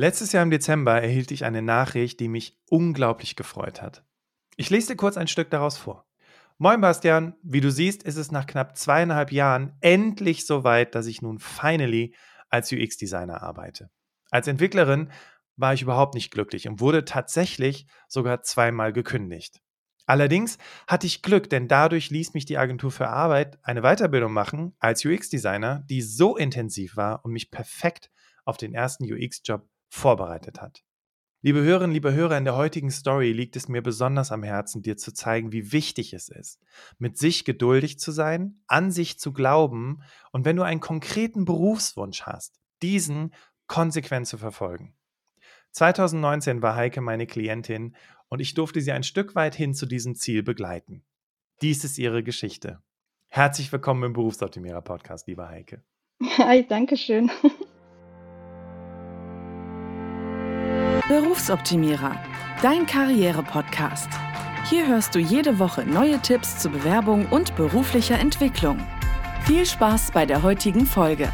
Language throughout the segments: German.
Letztes Jahr im Dezember erhielt ich eine Nachricht, die mich unglaublich gefreut hat. Ich lese dir kurz ein Stück daraus vor. Moin Bastian, wie du siehst, ist es nach knapp zweieinhalb Jahren endlich soweit, dass ich nun finally als UX-Designer arbeite. Als Entwicklerin war ich überhaupt nicht glücklich und wurde tatsächlich sogar zweimal gekündigt. Allerdings hatte ich Glück, denn dadurch ließ mich die Agentur für Arbeit eine Weiterbildung machen als UX-Designer, die so intensiv war und mich perfekt auf den ersten UX-Job vorbereitet hat. Liebe Hörerinnen, liebe Hörer, in der heutigen Story liegt es mir besonders am Herzen, dir zu zeigen, wie wichtig es ist, mit sich geduldig zu sein, an sich zu glauben und wenn du einen konkreten Berufswunsch hast, diesen konsequent zu verfolgen. 2019 war Heike meine Klientin und ich durfte sie ein Stück weit hin zu diesem Ziel begleiten. Dies ist ihre Geschichte. Herzlich willkommen im Berufsoptimierer Podcast, liebe Heike. Hi, danke schön. Berufsoptimierer, dein Karriere-Podcast. Hier hörst du jede Woche neue Tipps zur Bewerbung und beruflicher Entwicklung. Viel Spaß bei der heutigen Folge.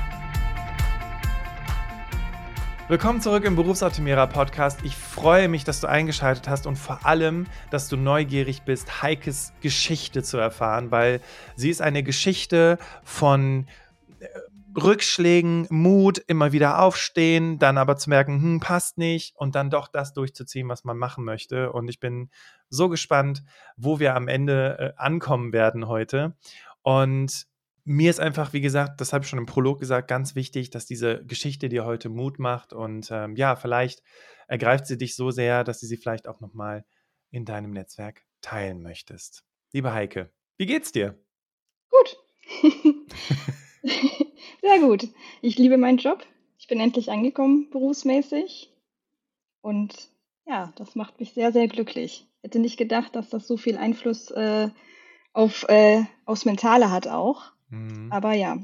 Willkommen zurück im Berufsoptimierer Podcast. Ich freue mich, dass du eingeschaltet hast und vor allem, dass du neugierig bist, Heikes Geschichte zu erfahren, weil sie ist eine Geschichte von Rückschlägen, Mut, immer wieder aufstehen, dann aber zu merken, hm, passt nicht und dann doch das durchzuziehen, was man machen möchte. Und ich bin so gespannt, wo wir am Ende äh, ankommen werden heute. Und mir ist einfach, wie gesagt, das habe ich schon im Prolog gesagt, ganz wichtig, dass diese Geschichte dir heute Mut macht. Und ähm, ja, vielleicht ergreift sie dich so sehr, dass du sie vielleicht auch nochmal in deinem Netzwerk teilen möchtest. Liebe Heike, wie geht's dir? Gut. Sehr gut. Ich liebe meinen Job. Ich bin endlich angekommen berufsmäßig. Und ja, das macht mich sehr, sehr glücklich. Hätte nicht gedacht, dass das so viel Einfluss äh, auf, äh, aufs Mentale hat auch. Mhm. Aber ja,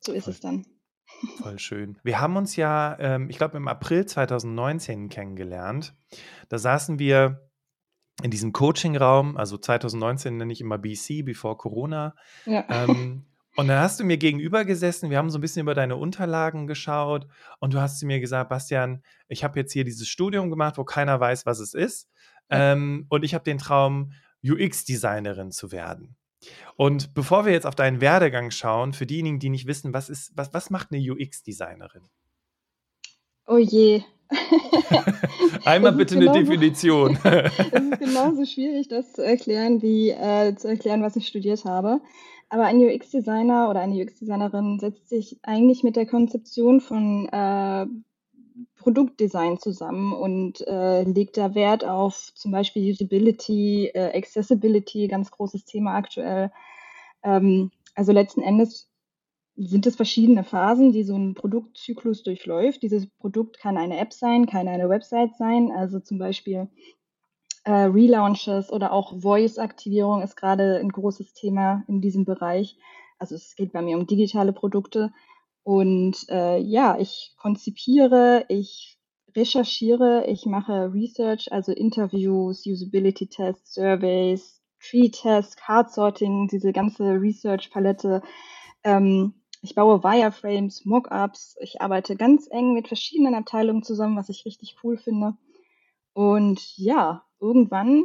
so ist voll, es dann. Voll schön. Wir haben uns ja, ähm, ich glaube, im April 2019 kennengelernt. Da saßen wir in diesem Coaching-Raum, also 2019 nenne ich immer BC, bevor Corona. Ja. Ähm, und dann hast du mir gegenüber gesessen, wir haben so ein bisschen über deine Unterlagen geschaut und du hast zu mir gesagt, Bastian, ich habe jetzt hier dieses Studium gemacht, wo keiner weiß, was es ist. Ähm, und ich habe den Traum, UX-Designerin zu werden. Und bevor wir jetzt auf deinen Werdegang schauen, für diejenigen, die nicht wissen, was ist, was, was macht eine UX-Designerin? Oh je. Einmal bitte genauso, eine Definition. es ist genauso schwierig, das zu erklären, wie äh, zu erklären, was ich studiert habe. Aber ein UX-Designer oder eine UX-Designerin setzt sich eigentlich mit der Konzeption von äh, Produktdesign zusammen und äh, legt da Wert auf zum Beispiel Usability, äh, Accessibility, ganz großes Thema aktuell. Ähm, also letzten Endes sind es verschiedene Phasen, die so ein Produktzyklus durchläuft. Dieses Produkt kann eine App sein, kann eine Website sein. Also zum Beispiel äh, Relaunches oder auch Voice-Aktivierung ist gerade ein großes Thema in diesem Bereich. Also es geht bei mir um digitale Produkte. Und äh, ja, ich konzipiere, ich recherchiere, ich mache Research, also Interviews, Usability-Tests, Surveys, Tree-Tests, Card-Sorting, diese ganze Research-Palette. Ähm, ich baue Wireframes, Mockups. Ich arbeite ganz eng mit verschiedenen Abteilungen zusammen, was ich richtig cool finde. Und ja, irgendwann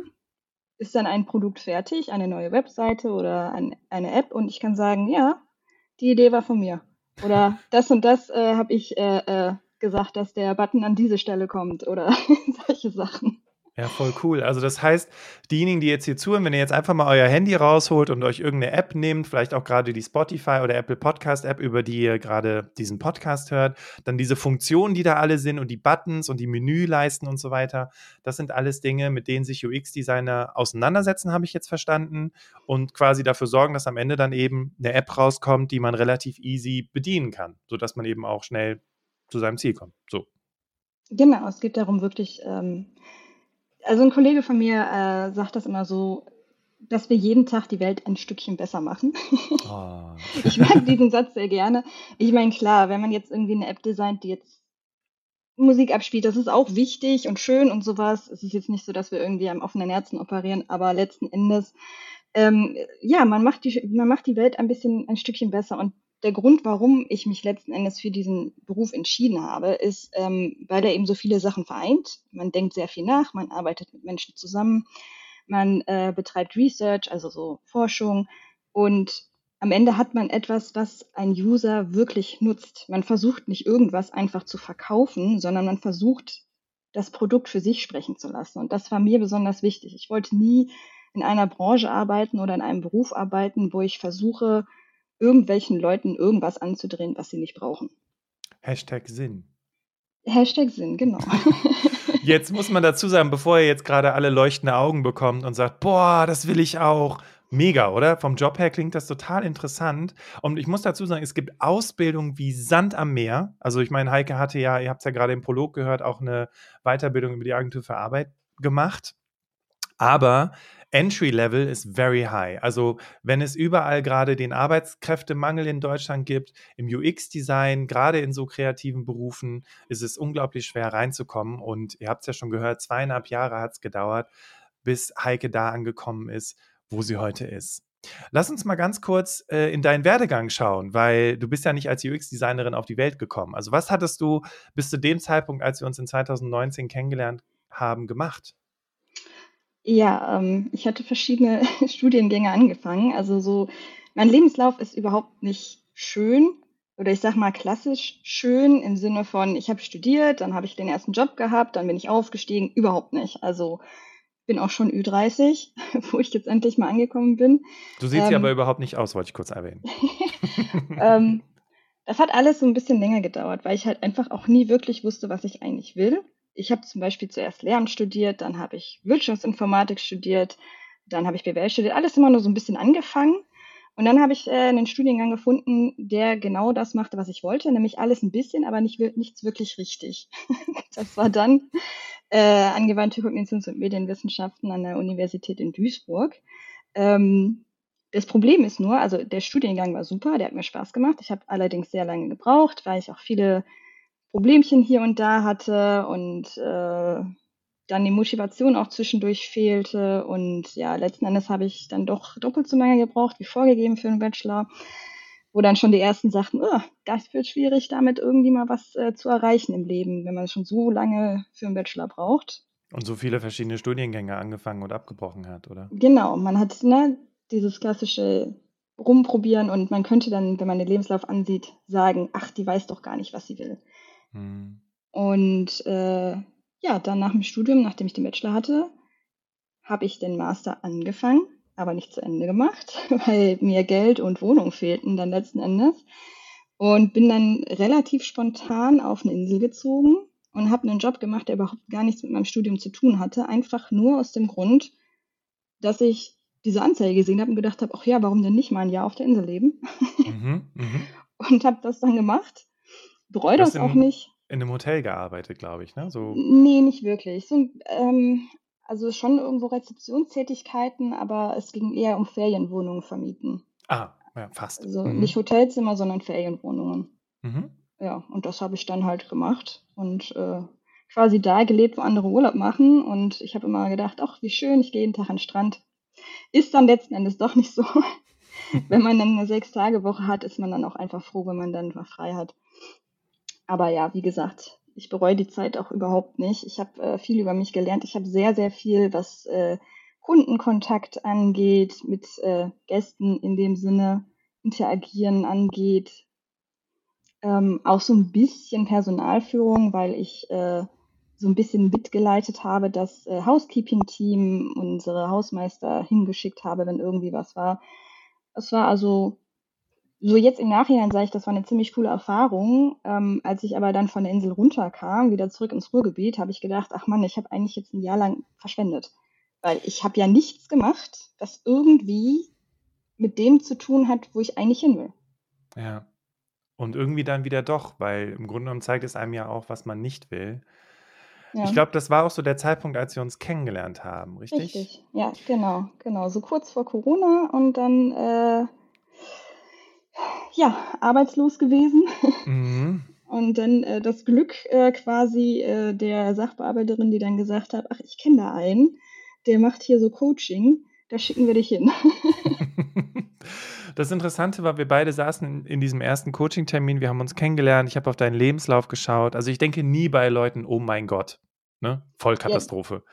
ist dann ein Produkt fertig, eine neue Webseite oder ein, eine App und ich kann sagen, ja, die Idee war von mir. Oder das und das äh, habe ich äh, äh, gesagt, dass der Button an diese Stelle kommt oder solche Sachen. Ja, voll cool. Also das heißt, diejenigen, die jetzt hier zuhören, wenn ihr jetzt einfach mal euer Handy rausholt und euch irgendeine App nehmt, vielleicht auch gerade die Spotify oder Apple Podcast App, über die ihr gerade diesen Podcast hört, dann diese Funktionen, die da alle sind und die Buttons und die Menüleisten und so weiter, das sind alles Dinge, mit denen sich UX-Designer auseinandersetzen, habe ich jetzt verstanden, und quasi dafür sorgen, dass am Ende dann eben eine App rauskommt, die man relativ easy bedienen kann, sodass man eben auch schnell zu seinem Ziel kommt. So. Genau, es geht darum, wirklich ähm, also ein Kollege von mir äh, sagt das immer so, dass wir jeden Tag die Welt ein Stückchen besser machen. Oh. ich mag diesen Satz sehr gerne. Ich meine, klar, wenn man jetzt irgendwie eine App designt, die jetzt Musik abspielt, das ist auch wichtig und schön und sowas. Es ist jetzt nicht so, dass wir irgendwie am offenen Herzen operieren, aber letzten Endes, ähm, ja, man macht, die, man macht die Welt ein bisschen, ein Stückchen besser und der Grund, warum ich mich letzten Endes für diesen Beruf entschieden habe, ist, ähm, weil er eben so viele Sachen vereint. Man denkt sehr viel nach, man arbeitet mit Menschen zusammen, man äh, betreibt Research, also so Forschung und am Ende hat man etwas, was ein User wirklich nutzt. Man versucht nicht irgendwas einfach zu verkaufen, sondern man versucht, das Produkt für sich sprechen zu lassen. Und das war mir besonders wichtig. Ich wollte nie in einer Branche arbeiten oder in einem Beruf arbeiten, wo ich versuche, irgendwelchen Leuten irgendwas anzudrehen, was sie nicht brauchen. Hashtag Sinn. Hashtag Sinn, genau. Jetzt muss man dazu sagen, bevor ihr jetzt gerade alle leuchtende Augen bekommt und sagt, boah, das will ich auch, Mega, oder? Vom Job her klingt das total interessant. Und ich muss dazu sagen, es gibt Ausbildungen wie Sand am Meer. Also ich meine, Heike hatte ja, ihr habt es ja gerade im Prolog gehört, auch eine Weiterbildung über die Agentur für Arbeit gemacht. Aber Entry Level ist very high. Also wenn es überall gerade den Arbeitskräftemangel in Deutschland gibt, im UX-Design, gerade in so kreativen Berufen, ist es unglaublich schwer reinzukommen. Und ihr habt es ja schon gehört, zweieinhalb Jahre hat es gedauert, bis Heike da angekommen ist wo sie heute ist. Lass uns mal ganz kurz äh, in deinen Werdegang schauen, weil du bist ja nicht als UX-Designerin auf die Welt gekommen. Also was hattest du bis zu dem Zeitpunkt, als wir uns in 2019 kennengelernt haben, gemacht? Ja, ähm, ich hatte verschiedene Studiengänge angefangen. Also so, mein Lebenslauf ist überhaupt nicht schön oder ich sag mal klassisch schön im Sinne von, ich habe studiert, dann habe ich den ersten Job gehabt, dann bin ich aufgestiegen, überhaupt nicht. Also bin auch schon Ü30, wo ich jetzt endlich mal angekommen bin. Du siehst ähm, sie aber überhaupt nicht aus, wollte ich kurz erwähnen. ähm, das hat alles so ein bisschen länger gedauert, weil ich halt einfach auch nie wirklich wusste, was ich eigentlich will. Ich habe zum Beispiel zuerst Lehramt studiert, dann habe ich Wirtschaftsinformatik studiert, dann habe ich BWL studiert, alles immer nur so ein bisschen angefangen. Und dann habe ich äh, einen Studiengang gefunden, der genau das machte, was ich wollte, nämlich alles ein bisschen, aber nicht, nichts wirklich richtig. das war dann äh, angewandte Kognitions- und Medienwissenschaften an der Universität in Duisburg. Ähm, das Problem ist nur, also der Studiengang war super, der hat mir Spaß gemacht. Ich habe allerdings sehr lange gebraucht, weil ich auch viele Problemchen hier und da hatte und äh, dann die Motivation auch zwischendurch fehlte. Und ja, letzten Endes habe ich dann doch doppelt so lange gebraucht wie vorgegeben für einen Bachelor, wo dann schon die ersten sagten, oh, das wird schwierig, damit irgendwie mal was äh, zu erreichen im Leben, wenn man schon so lange für einen Bachelor braucht. Und so viele verschiedene Studiengänge angefangen und abgebrochen hat, oder? Genau, man hat ne, dieses klassische Rumprobieren und man könnte dann, wenn man den Lebenslauf ansieht, sagen, ach, die weiß doch gar nicht, was sie will. Hm. Und äh, ja, dann nach dem Studium, nachdem ich den Bachelor hatte, habe ich den Master angefangen, aber nicht zu Ende gemacht, weil mir Geld und Wohnung fehlten dann letzten Endes. Und bin dann relativ spontan auf eine Insel gezogen und habe einen Job gemacht, der überhaupt gar nichts mit meinem Studium zu tun hatte. Einfach nur aus dem Grund, dass ich diese Anzeige gesehen habe und gedacht habe, ach ja, warum denn nicht mal ein Jahr auf der Insel leben? Mhm, mh. Und habe das dann gemacht. Bereue das auch nicht in einem Hotel gearbeitet, glaube ich, ne? So. Nee, nicht wirklich. So, ähm, also schon irgendwo Rezeptionstätigkeiten, aber es ging eher um Ferienwohnungen vermieten. Ah, ja, fast. Also mhm. nicht Hotelzimmer, sondern Ferienwohnungen. Mhm. Ja, und das habe ich dann halt gemacht und äh, quasi da gelebt, wo andere Urlaub machen. Und ich habe immer gedacht, ach, wie schön, ich gehe jeden Tag an den Strand. Ist dann letzten Endes doch nicht so. wenn man dann eine Sechs-Tage-Woche hat, ist man dann auch einfach froh, wenn man dann mal frei hat. Aber ja, wie gesagt, ich bereue die Zeit auch überhaupt nicht. Ich habe äh, viel über mich gelernt. Ich habe sehr, sehr viel, was äh, Kundenkontakt angeht, mit äh, Gästen in dem Sinne interagieren angeht. Ähm, auch so ein bisschen Personalführung, weil ich äh, so ein bisschen mitgeleitet habe, das äh, Housekeeping-Team, unsere Hausmeister hingeschickt habe, wenn irgendwie was war. Es war also so jetzt im Nachhinein sage ich, das war eine ziemlich coole Erfahrung. Ähm, als ich aber dann von der Insel runterkam, wieder zurück ins Ruhrgebiet, habe ich gedacht, ach Mann, ich habe eigentlich jetzt ein Jahr lang verschwendet. Weil ich habe ja nichts gemacht, was irgendwie mit dem zu tun hat, wo ich eigentlich hin will. Ja. Und irgendwie dann wieder doch, weil im Grunde genommen zeigt es einem ja auch, was man nicht will. Ja. Ich glaube, das war auch so der Zeitpunkt, als wir uns kennengelernt haben, richtig? Richtig, ja, genau, genau. So kurz vor Corona und dann äh, ja, arbeitslos gewesen. Mhm. Und dann äh, das Glück äh, quasi äh, der Sachbearbeiterin, die dann gesagt hat, ach, ich kenne da einen, der macht hier so Coaching, da schicken wir dich hin. Das Interessante war, wir beide saßen in, in diesem ersten Coaching-Termin, wir haben uns kennengelernt, ich habe auf deinen Lebenslauf geschaut. Also ich denke nie bei Leuten, oh mein Gott, ne? Vollkatastrophe. Ja.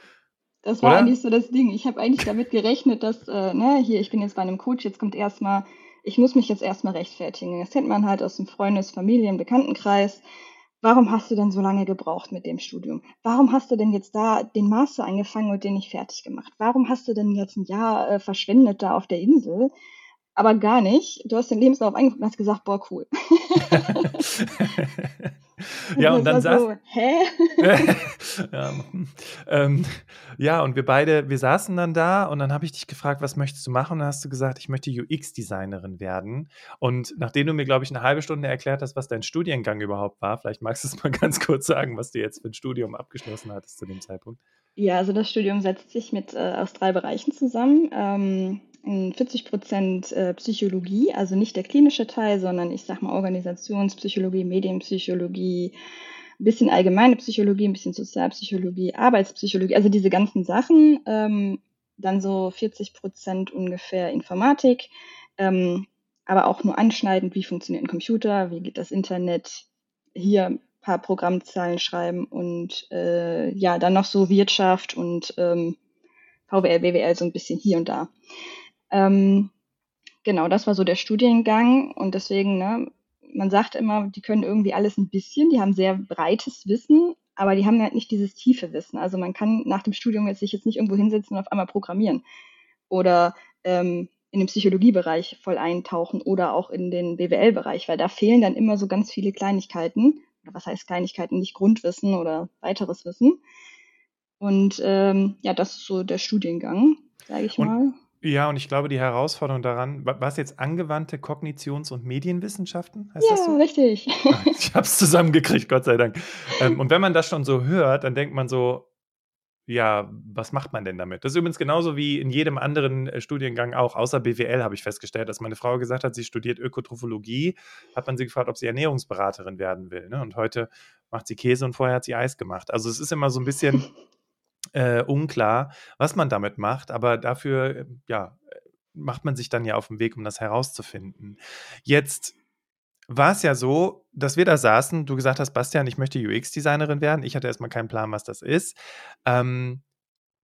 Das war Oder? eigentlich so das Ding. Ich habe eigentlich damit gerechnet, dass, äh, ne, hier, ich bin jetzt bei einem Coach, jetzt kommt erstmal, ich muss mich jetzt erstmal rechtfertigen. Das kennt man halt aus dem Freundes-, Familien-, Bekanntenkreis. Warum hast du denn so lange gebraucht mit dem Studium? Warum hast du denn jetzt da den Master angefangen und den nicht fertig gemacht? Warum hast du denn jetzt ein Jahr äh, verschwendet da auf der Insel? Aber gar nicht. Du hast den Lebenslauf angeguckt und hast gesagt, boah, cool. ja, und dann saß. So, hä? ja, ähm, ja, und wir beide, wir saßen dann da und dann habe ich dich gefragt, was möchtest du machen? Und dann hast du gesagt, ich möchte UX-Designerin werden. Und nachdem du mir, glaube ich, eine halbe Stunde erklärt hast, was dein Studiengang überhaupt war, vielleicht magst du es mal ganz kurz sagen, was du jetzt für ein Studium abgeschlossen hattest zu dem Zeitpunkt. Ja, also das Studium setzt sich mit äh, aus drei Bereichen zusammen. Ähm, 40 Prozent äh, Psychologie, also nicht der klinische Teil, sondern ich sag mal Organisationspsychologie, Medienpsychologie, ein bisschen allgemeine Psychologie, ein bisschen Sozialpsychologie, Arbeitspsychologie, also diese ganzen Sachen. Ähm, dann so 40 Prozent ungefähr Informatik, ähm, aber auch nur anschneidend, wie funktioniert ein Computer, wie geht das Internet, hier ein paar Programmzahlen schreiben und äh, ja, dann noch so Wirtschaft und ähm, VWL, BWL so ein bisschen hier und da. Ähm, genau, das war so der Studiengang und deswegen, ne, man sagt immer, die können irgendwie alles ein bisschen, die haben sehr breites Wissen, aber die haben halt nicht dieses tiefe Wissen. Also man kann nach dem Studium jetzt sich jetzt nicht irgendwo hinsetzen und auf einmal programmieren oder ähm, in den Psychologiebereich voll eintauchen oder auch in den BWL-Bereich, weil da fehlen dann immer so ganz viele Kleinigkeiten. Oder was heißt Kleinigkeiten? Nicht Grundwissen oder weiteres Wissen. Und ähm, ja, das ist so der Studiengang, sage ich und, mal. Ja, und ich glaube, die Herausforderung daran, war es jetzt angewandte Kognitions- und Medienwissenschaften? Heißt das Ja, so? richtig. Ah, ich habe es zusammengekriegt, Gott sei Dank. Ähm, und wenn man das schon so hört, dann denkt man so, ja, was macht man denn damit? Das ist übrigens genauso wie in jedem anderen äh, Studiengang auch, außer BWL habe ich festgestellt, dass meine Frau gesagt hat, sie studiert Ökotrophologie, hat man sie gefragt, ob sie Ernährungsberaterin werden will. Ne? Und heute macht sie Käse und vorher hat sie Eis gemacht. Also es ist immer so ein bisschen äh, unklar, was man damit macht, aber dafür, äh, ja, macht man sich dann ja auf den Weg, um das herauszufinden. Jetzt war es ja so, dass wir da saßen, du gesagt hast, Bastian, ich möchte UX-Designerin werden. Ich hatte erstmal keinen Plan, was das ist. Ähm,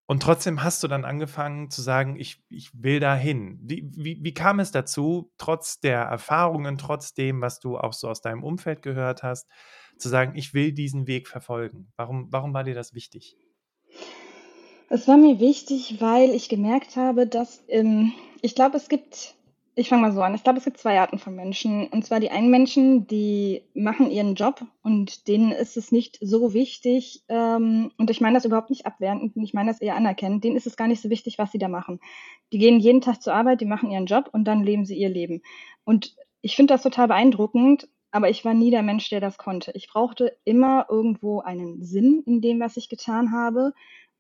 und trotzdem hast du dann angefangen zu sagen, ich, ich will da hin. Wie, wie, wie kam es dazu, trotz der Erfahrungen, trotz dem, was du auch so aus deinem Umfeld gehört hast, zu sagen, ich will diesen Weg verfolgen? Warum, warum war dir das wichtig? Es war mir wichtig, weil ich gemerkt habe, dass ähm, ich glaube, es gibt, ich fange mal so an, ich glaube, es gibt zwei Arten von Menschen. Und zwar die einen Menschen, die machen ihren Job und denen ist es nicht so wichtig, ähm, und ich meine das überhaupt nicht abwertend, ich meine das eher anerkennend, denen ist es gar nicht so wichtig, was sie da machen. Die gehen jeden Tag zur Arbeit, die machen ihren Job und dann leben sie ihr Leben. Und ich finde das total beeindruckend, aber ich war nie der Mensch, der das konnte. Ich brauchte immer irgendwo einen Sinn in dem, was ich getan habe.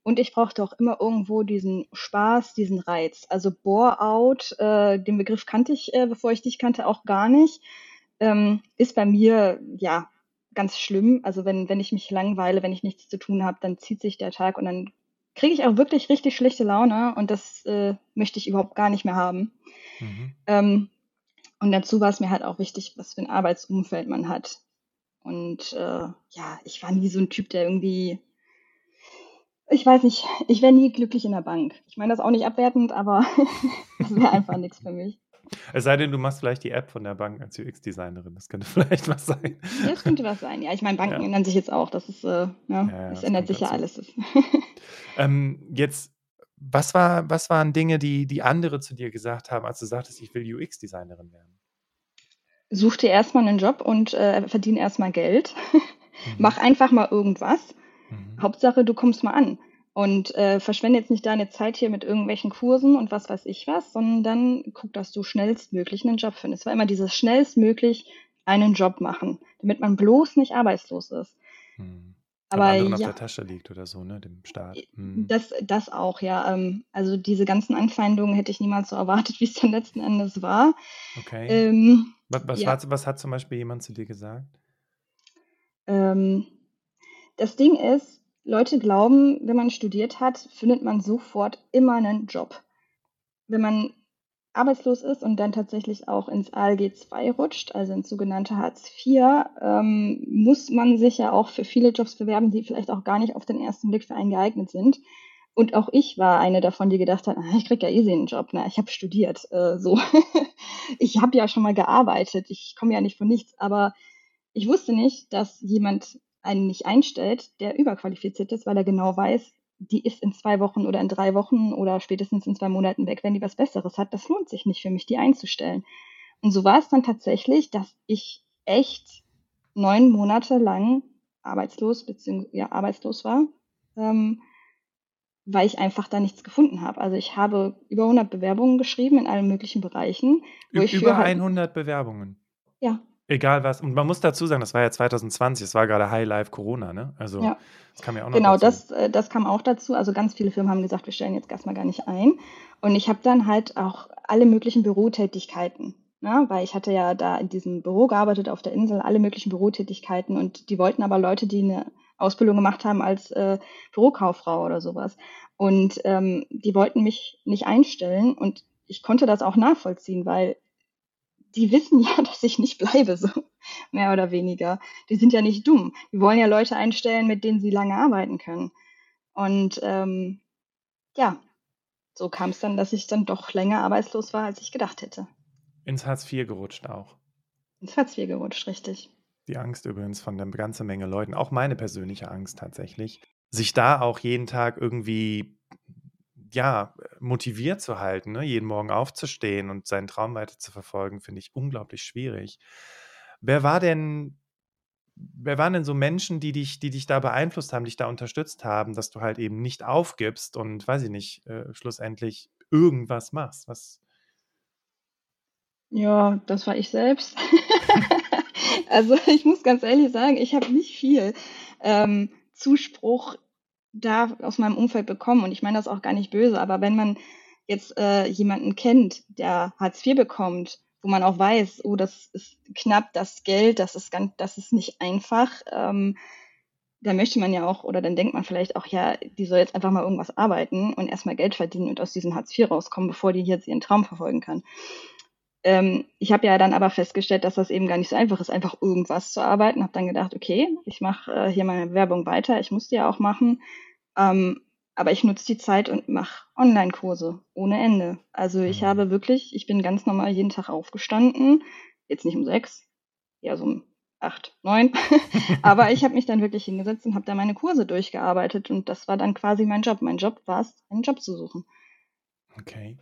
Und ich brauchte auch immer irgendwo diesen Spaß, diesen Reiz. Also Bore-out, äh, den Begriff kannte ich, äh, bevor ich dich kannte, auch gar nicht. Ähm, ist bei mir, ja, ganz schlimm. Also wenn, wenn ich mich langweile, wenn ich nichts zu tun habe, dann zieht sich der Tag und dann kriege ich auch wirklich richtig schlechte Laune und das äh, möchte ich überhaupt gar nicht mehr haben. Mhm. Ähm, und dazu war es mir halt auch wichtig, was für ein Arbeitsumfeld man hat. Und äh, ja, ich war nie so ein Typ, der irgendwie ich weiß nicht, ich wäre nie glücklich in der Bank. Ich meine das auch nicht abwertend, aber das wäre einfach nichts für mich. Es sei denn, du machst vielleicht die App von der Bank als UX-Designerin. Das könnte vielleicht was sein. Das könnte was sein. Ja, ich meine, Banken ja. ändern sich jetzt auch. Das ist, äh, ne, ja, ja, es ändert sich ja alles. ähm, jetzt, was, war, was waren Dinge, die, die andere zu dir gesagt haben, als du sagtest, ich will UX-Designerin werden? Such dir erstmal einen Job und äh, verdiene erstmal Geld. Mhm. Mach einfach mal irgendwas Mhm. Hauptsache, du kommst mal an. Und äh, verschwende jetzt nicht deine Zeit hier mit irgendwelchen Kursen und was weiß ich was, sondern guck, dass du schnellstmöglich einen Job findest. Es war immer dieses schnellstmöglich einen Job machen, damit man bloß nicht arbeitslos ist. Mhm. Aber ja, auf der Tasche liegt oder so, ne, dem Staat. Mhm. Das, das auch, ja. Ähm, also diese ganzen Anfeindungen hätte ich niemals so erwartet, wie es dann letzten Endes war. Okay. Ähm, was, was, ja. war, was hat zum Beispiel jemand zu dir gesagt? Ähm, das Ding ist, Leute glauben, wenn man studiert hat, findet man sofort immer einen Job. Wenn man arbeitslos ist und dann tatsächlich auch ins ALG 2 rutscht, also ins sogenannte Hartz IV, ähm, muss man sich ja auch für viele Jobs bewerben, die vielleicht auch gar nicht auf den ersten Blick für einen geeignet sind. Und auch ich war eine davon, die gedacht hat, ah, ich krieg ja eh einen Job, ne? ich habe studiert, äh, so. ich habe ja schon mal gearbeitet, ich komme ja nicht von nichts, aber ich wusste nicht, dass jemand einen nicht einstellt, der überqualifiziert ist, weil er genau weiß, die ist in zwei Wochen oder in drei Wochen oder spätestens in zwei Monaten weg, wenn die was Besseres hat. Das lohnt sich nicht für mich, die einzustellen. Und so war es dann tatsächlich, dass ich echt neun Monate lang arbeitslos beziehungsweise ja, arbeitslos war, ähm, weil ich einfach da nichts gefunden habe. Also ich habe über 100 Bewerbungen geschrieben in allen möglichen Bereichen. Wo Ü ich über 100 halt, Bewerbungen? Ja, Egal was. Und man muss dazu sagen, das war ja 2020, es war gerade High Life Corona, ne? Also ja. das kam ja auch noch Genau, dazu. das, äh, das kam auch dazu. Also ganz viele Firmen haben gesagt, wir stellen jetzt erstmal gar nicht ein. Und ich habe dann halt auch alle möglichen Bürotätigkeiten, ne? weil ich hatte ja da in diesem Büro gearbeitet auf der Insel, alle möglichen Bürotätigkeiten und die wollten aber Leute, die eine Ausbildung gemacht haben als äh, Bürokauffrau oder sowas. Und ähm, die wollten mich nicht einstellen und ich konnte das auch nachvollziehen, weil die wissen ja, dass ich nicht bleibe, so mehr oder weniger. Die sind ja nicht dumm. Die wollen ja Leute einstellen, mit denen sie lange arbeiten können. Und ähm, ja, so kam es dann, dass ich dann doch länger arbeitslos war, als ich gedacht hätte. Ins Hartz IV gerutscht auch. Ins Hartz IV gerutscht, richtig. Die Angst übrigens von einer ganzen Menge Leuten, auch meine persönliche Angst tatsächlich, sich da auch jeden Tag irgendwie ja, motiviert zu halten, ne? jeden Morgen aufzustehen und seinen Traum weiter zu verfolgen, finde ich unglaublich schwierig. Wer war denn, wer waren denn so Menschen, die dich, die dich da beeinflusst haben, dich da unterstützt haben, dass du halt eben nicht aufgibst und, weiß ich nicht, äh, schlussendlich irgendwas machst? Was? Ja, das war ich selbst. also ich muss ganz ehrlich sagen, ich habe nicht viel ähm, Zuspruch da aus meinem Umfeld bekommen. Und ich meine das auch gar nicht böse, aber wenn man jetzt äh, jemanden kennt, der Hartz IV bekommt, wo man auch weiß, oh, das ist knapp, das Geld, das ist ganz, das ist nicht einfach, ähm, da möchte man ja auch, oder dann denkt man vielleicht auch, ja, die soll jetzt einfach mal irgendwas arbeiten und erstmal Geld verdienen und aus diesem Hartz IV rauskommen, bevor die jetzt ihren Traum verfolgen kann. Ähm, ich habe ja dann aber festgestellt, dass das eben gar nicht so einfach ist, einfach irgendwas zu arbeiten. Habe dann gedacht, okay, ich mache äh, hier meine Werbung weiter, ich muss die ja auch machen. Ähm, aber ich nutze die Zeit und mache Online-Kurse ohne Ende. Also ich mhm. habe wirklich, ich bin ganz normal jeden Tag aufgestanden, jetzt nicht um sechs, eher so um acht, neun. aber ich habe mich dann wirklich hingesetzt und habe da meine Kurse durchgearbeitet und das war dann quasi mein Job. Mein Job war es, einen Job zu suchen. Okay.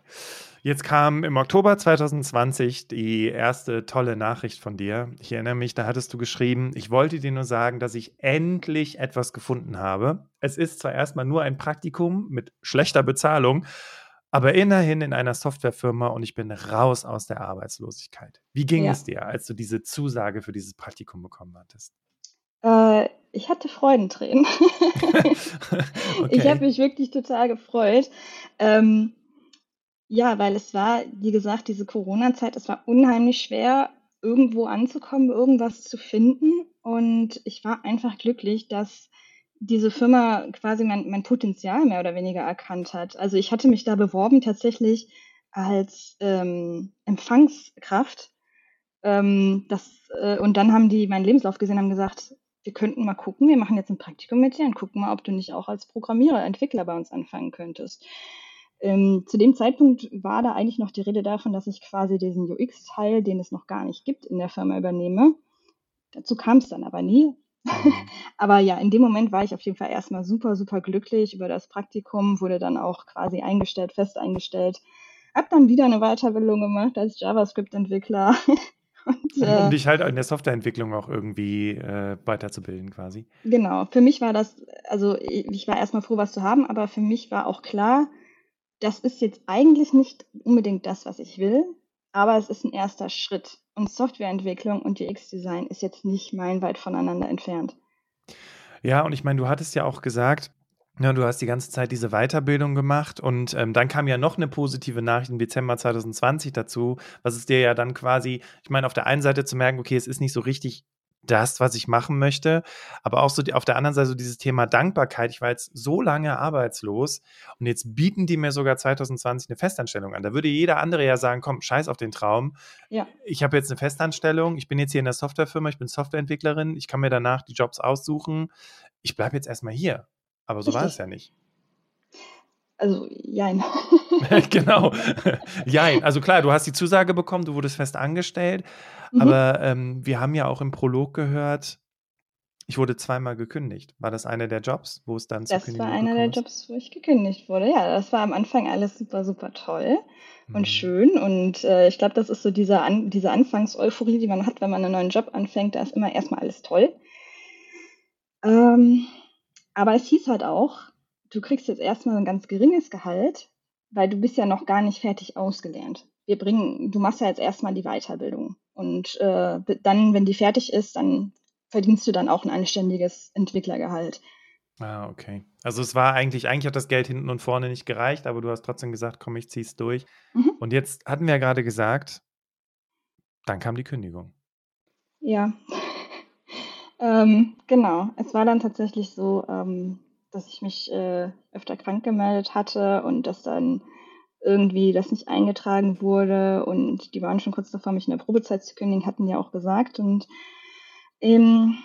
Jetzt kam im Oktober 2020 die erste tolle Nachricht von dir. Ich erinnere mich, da hattest du geschrieben, ich wollte dir nur sagen, dass ich endlich etwas gefunden habe. Es ist zwar erstmal nur ein Praktikum mit schlechter Bezahlung, aber immerhin in einer Softwarefirma und ich bin raus aus der Arbeitslosigkeit. Wie ging ja. es dir, als du diese Zusage für dieses Praktikum bekommen hattest? Äh, ich hatte Freudentränen. okay. Ich habe mich wirklich total gefreut. Ähm, ja, weil es war, wie gesagt, diese Corona-Zeit, es war unheimlich schwer, irgendwo anzukommen, irgendwas zu finden. Und ich war einfach glücklich, dass diese Firma quasi mein, mein Potenzial mehr oder weniger erkannt hat. Also ich hatte mich da beworben tatsächlich als ähm, Empfangskraft. Ähm, das, äh, und dann haben die meinen Lebenslauf gesehen haben gesagt, wir könnten mal gucken, wir machen jetzt ein Praktikum mit dir und gucken mal, ob du nicht auch als Programmierer, Entwickler bei uns anfangen könntest. Ähm, zu dem Zeitpunkt war da eigentlich noch die Rede davon, dass ich quasi diesen UX-Teil, den es noch gar nicht gibt, in der Firma übernehme. Dazu kam es dann aber nie. Mhm. aber ja, in dem Moment war ich auf jeden Fall erstmal super, super glücklich über das Praktikum, wurde dann auch quasi eingestellt, fest eingestellt. Hab dann wieder eine Weiterbildung gemacht als JavaScript-Entwickler. Und, äh, um dich halt in der Softwareentwicklung auch irgendwie äh, weiterzubilden, quasi. Genau. Für mich war das, also ich war erstmal froh, was zu haben, aber für mich war auch klar, das ist jetzt eigentlich nicht unbedingt das, was ich will, aber es ist ein erster Schritt. Und Softwareentwicklung und UX-Design ist jetzt nicht meilenweit voneinander entfernt. Ja, und ich meine, du hattest ja auch gesagt, ja, du hast die ganze Zeit diese Weiterbildung gemacht und ähm, dann kam ja noch eine positive Nachricht im Dezember 2020 dazu, was es dir ja dann quasi, ich meine, auf der einen Seite zu merken, okay, es ist nicht so richtig das, was ich machen möchte. Aber auch so die, auf der anderen Seite so dieses Thema Dankbarkeit. Ich war jetzt so lange arbeitslos und jetzt bieten die mir sogar 2020 eine Festanstellung an. Da würde jeder andere ja sagen, komm, scheiß auf den Traum. Ja. Ich habe jetzt eine Festanstellung, ich bin jetzt hier in der Softwarefirma, ich bin Softwareentwicklerin, ich kann mir danach die Jobs aussuchen. Ich bleibe jetzt erstmal hier. Aber so Richtig. war es ja nicht. Also, jein. genau. jein. Also klar, du hast die Zusage bekommen, du wurdest fest angestellt. Mhm. Aber ähm, wir haben ja auch im Prolog gehört, ich wurde zweimal gekündigt. War das einer der Jobs, wo es dann zur Das war einer der Jobs, wo ich gekündigt wurde. Ja, das war am Anfang alles super, super toll mhm. und schön. Und äh, ich glaube, das ist so diese, An diese Anfangseuphorie, die man hat, wenn man einen neuen Job anfängt. Da ist immer erstmal alles toll. Ähm, aber es hieß halt auch, du kriegst jetzt erstmal ein ganz geringes Gehalt, weil du bist ja noch gar nicht fertig ausgelernt. Wir bringen, du machst ja jetzt erstmal die Weiterbildung. Und äh, dann, wenn die fertig ist, dann verdienst du dann auch ein anständiges Entwicklergehalt. Ah, okay. Also es war eigentlich, eigentlich hat das Geld hinten und vorne nicht gereicht, aber du hast trotzdem gesagt, komm, ich zieh's durch. Mhm. Und jetzt hatten wir ja gerade gesagt, dann kam die Kündigung. Ja. ähm, genau. Es war dann tatsächlich so, ähm, dass ich mich äh, öfter krank gemeldet hatte und dass dann irgendwie das nicht eingetragen wurde und die waren schon kurz davor, mich in der Probezeit zu kündigen, hatten ja auch gesagt. Und ähm,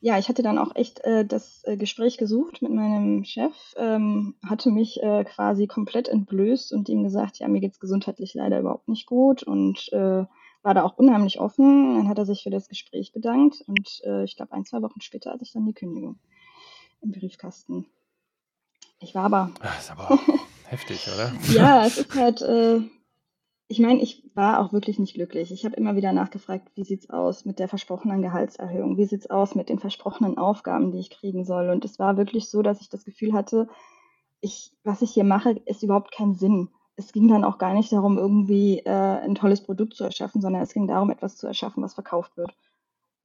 ja, ich hatte dann auch echt äh, das äh, Gespräch gesucht mit meinem Chef, ähm, hatte mich äh, quasi komplett entblößt und ihm gesagt, ja, mir geht's gesundheitlich leider überhaupt nicht gut und äh, war da auch unheimlich offen. Dann hat er sich für das Gespräch bedankt und äh, ich glaube, ein, zwei Wochen später hatte ich dann die Kündigung im Briefkasten. Ich war aber. Das ist aber heftig, oder? ja, es ist halt. Äh, ich meine, ich war auch wirklich nicht glücklich. Ich habe immer wieder nachgefragt, wie sieht's aus mit der versprochenen Gehaltserhöhung? Wie sieht's aus mit den versprochenen Aufgaben, die ich kriegen soll? Und es war wirklich so, dass ich das Gefühl hatte, ich, was ich hier mache, ist überhaupt kein Sinn. Es ging dann auch gar nicht darum, irgendwie äh, ein tolles Produkt zu erschaffen, sondern es ging darum, etwas zu erschaffen, was verkauft wird.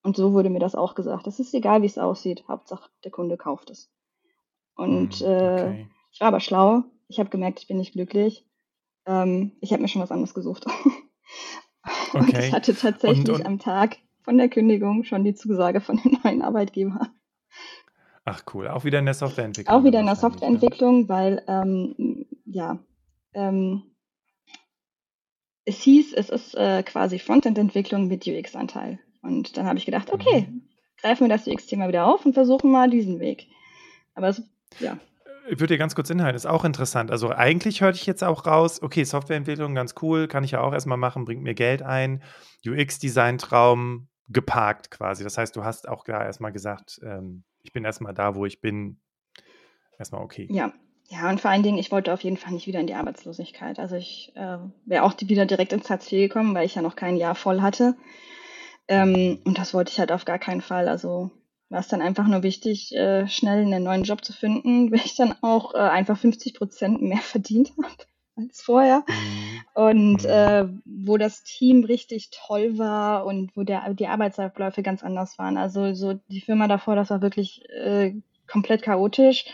Und so wurde mir das auch gesagt. Es ist egal, wie es aussieht. Hauptsache, der Kunde kauft es. Und hm, äh, okay. äh, ich war aber schlau. Ich habe gemerkt, ich bin nicht glücklich. Ähm, ich habe mir schon was anderes gesucht. und okay. ich hatte tatsächlich und, und, am Tag von der Kündigung schon die Zusage von dem neuen Arbeitgeber. Ach cool, auch wieder in der Softwareentwicklung. Auch wieder in der Softwareentwicklung, ja. weil ähm, ja, ähm, es hieß, es ist äh, quasi Frontend-Entwicklung mit UX-Anteil. Und dann habe ich gedacht, okay, mhm. greifen wir das UX-Thema wieder auf und versuchen mal diesen Weg. Aber es, ja. Ich würde dir ganz kurz inhalten, ist auch interessant. Also eigentlich hörte ich jetzt auch raus, okay, Softwareentwicklung ganz cool, kann ich ja auch erstmal machen, bringt mir Geld ein. UX-Design-Traum geparkt quasi. Das heißt, du hast auch da erstmal gesagt, ähm, ich bin erstmal da, wo ich bin. Erstmal okay. Ja. Ja, und vor allen Dingen, ich wollte auf jeden Fall nicht wieder in die Arbeitslosigkeit. Also ich äh, wäre auch wieder direkt ins Hartz IV gekommen, weil ich ja noch kein Jahr voll hatte. Ähm, und das wollte ich halt auf gar keinen Fall. Also war es dann einfach nur wichtig, äh, schnell einen neuen Job zu finden, weil ich dann auch äh, einfach 50 Prozent mehr verdient habe als vorher. Mhm. Und mhm. äh, wo das Team richtig toll war und wo der, die Arbeitsabläufe ganz anders waren. Also so die Firma davor, das war wirklich äh, komplett chaotisch.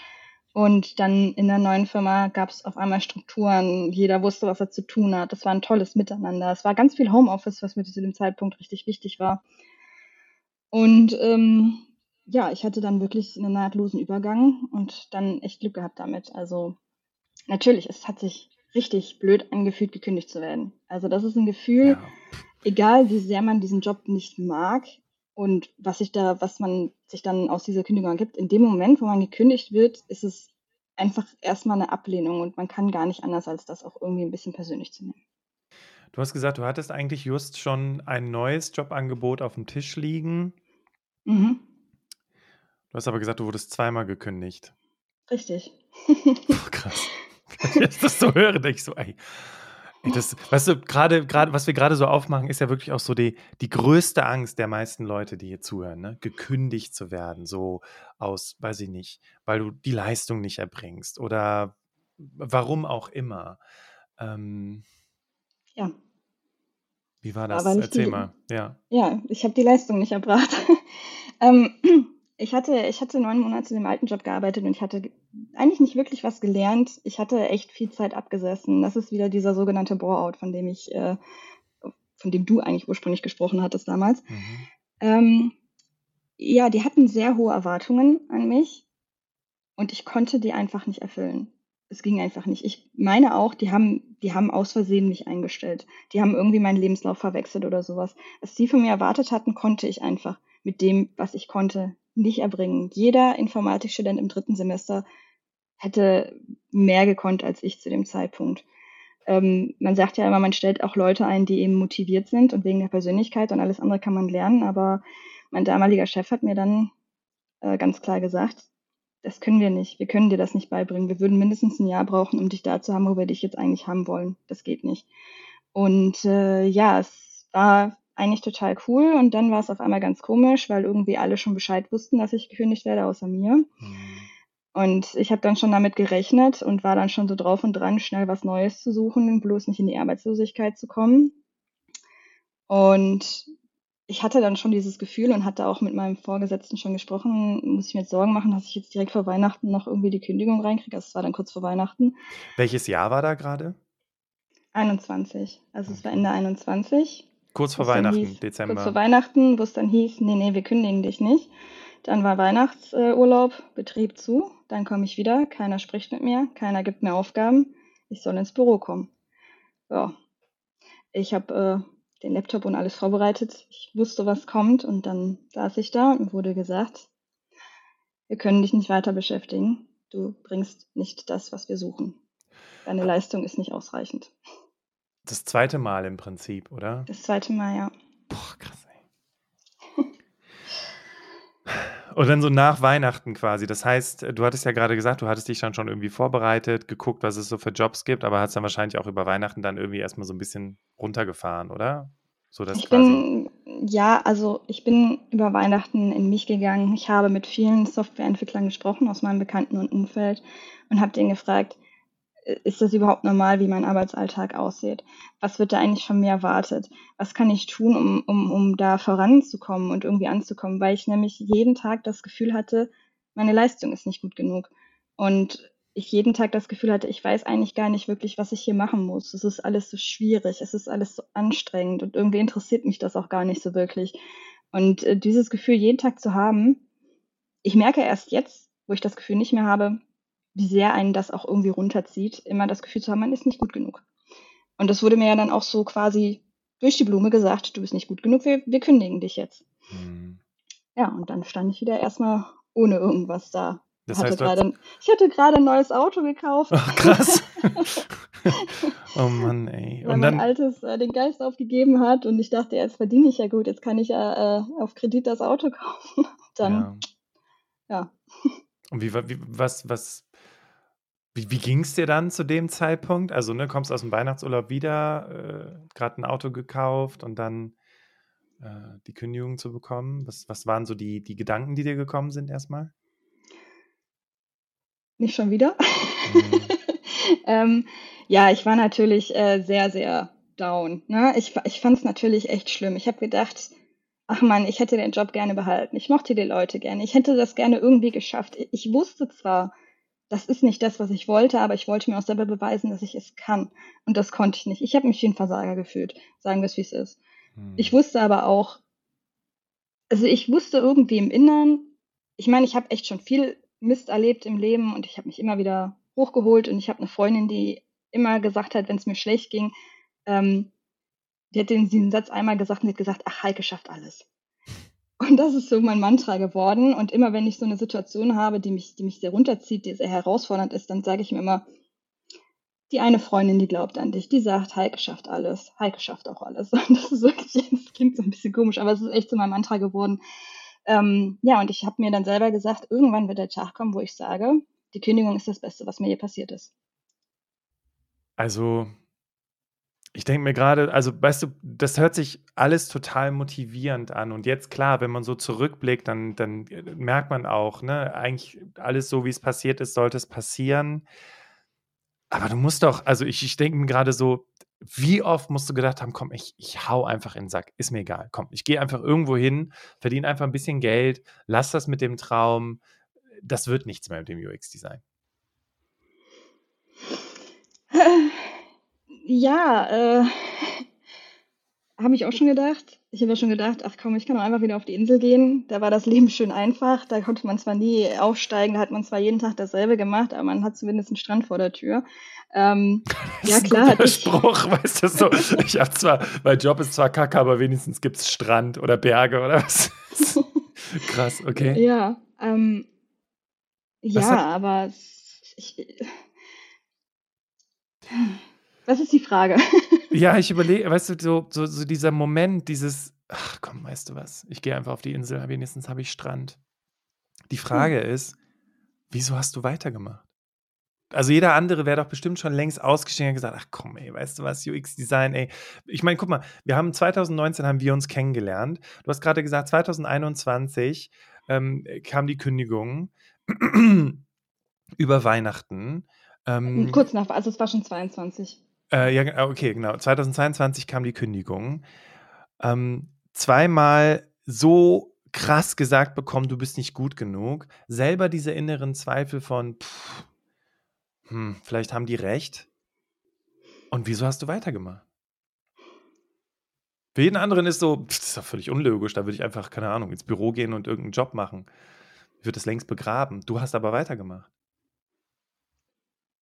Und dann in der neuen Firma gab es auf einmal Strukturen, jeder wusste, was er zu tun hat. Das war ein tolles Miteinander. Es war ganz viel Homeoffice, was mir zu dem Zeitpunkt richtig wichtig war. Und ähm, ja, ich hatte dann wirklich einen nahtlosen Übergang und dann echt Glück gehabt damit. Also natürlich, es hat sich richtig blöd angefühlt, gekündigt zu werden. Also das ist ein Gefühl, ja. egal wie sehr man diesen Job nicht mag, und was sich da, was man sich dann aus dieser Kündigung ergibt, in dem Moment, wo man gekündigt wird, ist es einfach erstmal eine Ablehnung und man kann gar nicht anders, als das auch irgendwie ein bisschen persönlich zu nehmen. Du hast gesagt, du hattest eigentlich just schon ein neues Jobangebot auf dem Tisch liegen. Mhm. Du hast aber gesagt, du wurdest zweimal gekündigt. Richtig. oh, krass. Ich das so höre, denke ich so, ey, das, weißt du, gerade, gerade, was wir gerade so aufmachen, ist ja wirklich auch so die, die größte Angst der meisten Leute, die hier zuhören, ne? gekündigt zu werden, so aus, weiß ich nicht, weil du die Leistung nicht erbringst oder warum auch immer. Ähm, ja. Wie war das? Erzähl die, mal. Ja, ja ich habe die Leistung nicht erbracht. ähm, ich hatte, ich hatte neun Monate in dem alten Job gearbeitet und ich hatte eigentlich nicht wirklich was gelernt. Ich hatte echt viel Zeit abgesessen. Das ist wieder dieser sogenannte Bore-out, von dem ich, äh, von dem du eigentlich ursprünglich gesprochen hattest damals. Mhm. Ähm, ja, die hatten sehr hohe Erwartungen an mich und ich konnte die einfach nicht erfüllen. Es ging einfach nicht. Ich meine auch, die haben, die haben aus Versehen mich eingestellt. Die haben irgendwie meinen Lebenslauf verwechselt oder sowas. Was sie von mir erwartet hatten, konnte ich einfach mit dem, was ich konnte, nicht erbringen. Jeder Informatikstudent im dritten Semester hätte mehr gekonnt als ich zu dem Zeitpunkt. Ähm, man sagt ja immer, man stellt auch Leute ein, die eben motiviert sind und wegen der Persönlichkeit und alles andere kann man lernen. Aber mein damaliger Chef hat mir dann äh, ganz klar gesagt, das können wir nicht. Wir können dir das nicht beibringen. Wir würden mindestens ein Jahr brauchen, um dich da zu haben, wo wir dich jetzt eigentlich haben wollen. Das geht nicht. Und äh, ja, es war eigentlich total cool. Und dann war es auf einmal ganz komisch, weil irgendwie alle schon Bescheid wussten, dass ich gekündigt werde, außer mir. Mhm. Und ich habe dann schon damit gerechnet und war dann schon so drauf und dran, schnell was Neues zu suchen, bloß nicht in die Arbeitslosigkeit zu kommen. Und ich hatte dann schon dieses Gefühl und hatte auch mit meinem Vorgesetzten schon gesprochen, muss ich mir jetzt Sorgen machen, dass ich jetzt direkt vor Weihnachten noch irgendwie die Kündigung reinkriege. Also es war dann kurz vor Weihnachten. Welches Jahr war da gerade? 21. Also es war Ende 21. Kurz vor Weihnachten, hieß, Dezember. Kurz vor Weihnachten, wo es dann hieß, nee, nee, wir kündigen dich nicht. Dann war Weihnachtsurlaub, Betrieb zu. Dann komme ich wieder, keiner spricht mit mir, keiner gibt mir Aufgaben. Ich soll ins Büro kommen. Ja. Ich habe äh, den Laptop und alles vorbereitet. Ich wusste, was kommt und dann saß ich da und wurde gesagt, wir können dich nicht weiter beschäftigen. Du bringst nicht das, was wir suchen. Deine Leistung ist nicht ausreichend. Das zweite Mal im Prinzip, oder? Das zweite Mal, ja. Boah, krass. Und dann so nach Weihnachten quasi. Das heißt, du hattest ja gerade gesagt, du hattest dich dann schon irgendwie vorbereitet, geguckt, was es so für Jobs gibt, aber hast dann wahrscheinlich auch über Weihnachten dann irgendwie erstmal so ein bisschen runtergefahren, oder? So dass ich bin, ja, also ich bin über Weihnachten in mich gegangen. Ich habe mit vielen Softwareentwicklern gesprochen aus meinem Bekannten- und Umfeld und habe denen gefragt, ist das überhaupt normal, wie mein Arbeitsalltag aussieht? Was wird da eigentlich von mir erwartet? Was kann ich tun, um, um, um da voranzukommen und irgendwie anzukommen? Weil ich nämlich jeden Tag das Gefühl hatte, meine Leistung ist nicht gut genug. Und ich jeden Tag das Gefühl hatte, ich weiß eigentlich gar nicht wirklich, was ich hier machen muss. Es ist alles so schwierig, es ist alles so anstrengend und irgendwie interessiert mich das auch gar nicht so wirklich. Und äh, dieses Gefühl jeden Tag zu haben, ich merke erst jetzt, wo ich das Gefühl nicht mehr habe, wie sehr einen das auch irgendwie runterzieht, immer das Gefühl zu haben, man ist nicht gut genug. Und das wurde mir ja dann auch so quasi durch die Blume gesagt, du bist nicht gut genug, wir, wir kündigen dich jetzt. Mhm. Ja, und dann stand ich wieder erstmal ohne irgendwas da. Das hatte heißt, grade, ich hatte gerade ein neues Auto gekauft. Ach, krass. oh Mann, ey. Weil und dann, mein altes äh, den Geist aufgegeben hat und ich dachte, jetzt verdiene ich ja gut, jetzt kann ich ja äh, auf Kredit das Auto kaufen. dann, ja. ja. Und wie, wie was, was, wie, wie ging es dir dann zu dem Zeitpunkt? Also, ne, kommst aus dem Weihnachtsurlaub wieder, äh, gerade ein Auto gekauft und dann äh, die Kündigung zu bekommen. Was, was waren so die, die Gedanken, die dir gekommen sind erstmal? Nicht schon wieder. Mhm. ähm, ja, ich war natürlich äh, sehr, sehr down. Ne? Ich, ich fand es natürlich echt schlimm. Ich habe gedacht, ach man, ich hätte den Job gerne behalten. Ich mochte die Leute gerne. Ich hätte das gerne irgendwie geschafft. Ich wusste zwar, das ist nicht das, was ich wollte, aber ich wollte mir auch selber beweisen, dass ich es kann. Und das konnte ich nicht. Ich habe mich wie ein Versager gefühlt, sagen wir es, wie es ist. Hm. Ich wusste aber auch, also ich wusste irgendwie im Innern, ich meine, ich habe echt schon viel Mist erlebt im Leben und ich habe mich immer wieder hochgeholt und ich habe eine Freundin, die immer gesagt hat, wenn es mir schlecht ging, ähm, die hat den, diesen Satz einmal gesagt und sie hat gesagt, ach, Heike schafft alles. Und das ist so mein Mantra geworden. Und immer wenn ich so eine Situation habe, die mich, die mich sehr runterzieht, die sehr herausfordernd ist, dann sage ich mir immer, die eine Freundin, die glaubt an dich, die sagt, Heike schafft alles. Heike schafft auch alles. Und das ist wirklich, das klingt so ein bisschen komisch, aber es ist echt so mein Mantra geworden. Ähm, ja, und ich habe mir dann selber gesagt, irgendwann wird der Tag kommen, wo ich sage, die Kündigung ist das Beste, was mir hier passiert ist. Also, ich denke mir gerade, also weißt du, das hört sich alles total motivierend an. Und jetzt klar, wenn man so zurückblickt, dann, dann merkt man auch, ne, eigentlich alles so, wie es passiert ist, sollte es passieren. Aber du musst doch, also ich, ich denke mir gerade so, wie oft musst du gedacht haben, komm, ich, ich hau einfach in den Sack, ist mir egal, komm, ich gehe einfach irgendwo hin, verdiene einfach ein bisschen Geld, lass das mit dem Traum, das wird nichts mehr mit dem UX-Design. Ja, äh, habe ich auch schon gedacht. Ich habe ja schon gedacht, ach komm, ich kann doch einfach wieder auf die Insel gehen. Da war das Leben schön einfach. Da konnte man zwar nie aufsteigen, da hat man zwar jeden Tag dasselbe gemacht, aber man hat zumindest einen Strand vor der Tür. Ähm, ja, klar. Ein Spruch, weißt du so. Ich habe zwar, mein Job ist zwar kacke, aber wenigstens gibt es Strand oder Berge oder was. Krass, okay. Ja, ähm, ja, aber ich, was ist die Frage? ja, ich überlege, weißt du, so, so, so dieser Moment, dieses, ach komm, weißt du was, ich gehe einfach auf die Insel, wenigstens habe ich Strand. Die Frage hm. ist, wieso hast du weitergemacht? Also jeder andere wäre doch bestimmt schon längst ausgestiegen und gesagt, ach komm, ey, weißt du was, UX-Design, ey. Ich meine, guck mal, wir haben 2019 haben wir uns kennengelernt. Du hast gerade gesagt, 2021 ähm, kam die Kündigung über Weihnachten. Ähm, Kurz nach, also es war schon 22. Äh, ja, äh, okay, genau. 2022 kam die Kündigung. Ähm, zweimal so krass gesagt bekommen, du bist nicht gut genug. Selber diese inneren Zweifel von, pff, hm, vielleicht haben die recht. Und wieso hast du weitergemacht? Für jeden anderen ist so, pff, das ist doch völlig unlogisch. Da würde ich einfach, keine Ahnung, ins Büro gehen und irgendeinen Job machen. Ich würde es längst begraben. Du hast aber weitergemacht.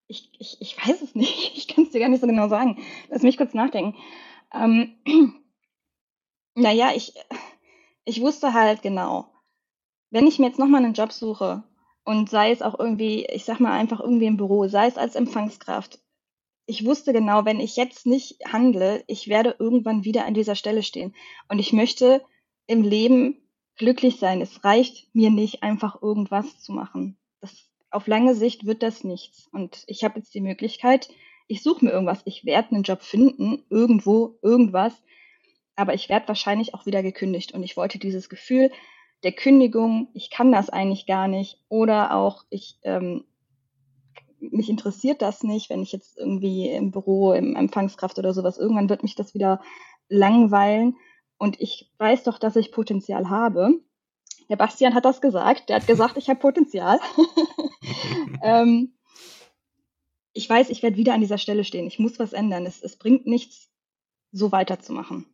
Ich, ich, ich weiß es nicht. Ich kann es dir gar nicht so genau sagen. Lass mich kurz nachdenken. Ähm, naja, ich, ich wusste halt genau, wenn ich mir jetzt nochmal einen Job suche und sei es auch irgendwie, ich sag mal einfach irgendwie im Büro, sei es als Empfangskraft, ich wusste genau, wenn ich jetzt nicht handle, ich werde irgendwann wieder an dieser Stelle stehen. Und ich möchte im Leben glücklich sein. Es reicht mir nicht, einfach irgendwas zu machen. Auf lange Sicht wird das nichts. Und ich habe jetzt die Möglichkeit, ich suche mir irgendwas. Ich werde einen Job finden, irgendwo, irgendwas. Aber ich werde wahrscheinlich auch wieder gekündigt. Und ich wollte dieses Gefühl der Kündigung, ich kann das eigentlich gar nicht. Oder auch, ich, ähm, mich interessiert das nicht, wenn ich jetzt irgendwie im Büro, im Empfangskraft oder sowas, irgendwann wird mich das wieder langweilen. Und ich weiß doch, dass ich Potenzial habe. Der Bastian hat das gesagt. Der hat gesagt, ich habe Potenzial. ähm, ich weiß, ich werde wieder an dieser Stelle stehen. Ich muss was ändern. Es, es bringt nichts, so weiterzumachen.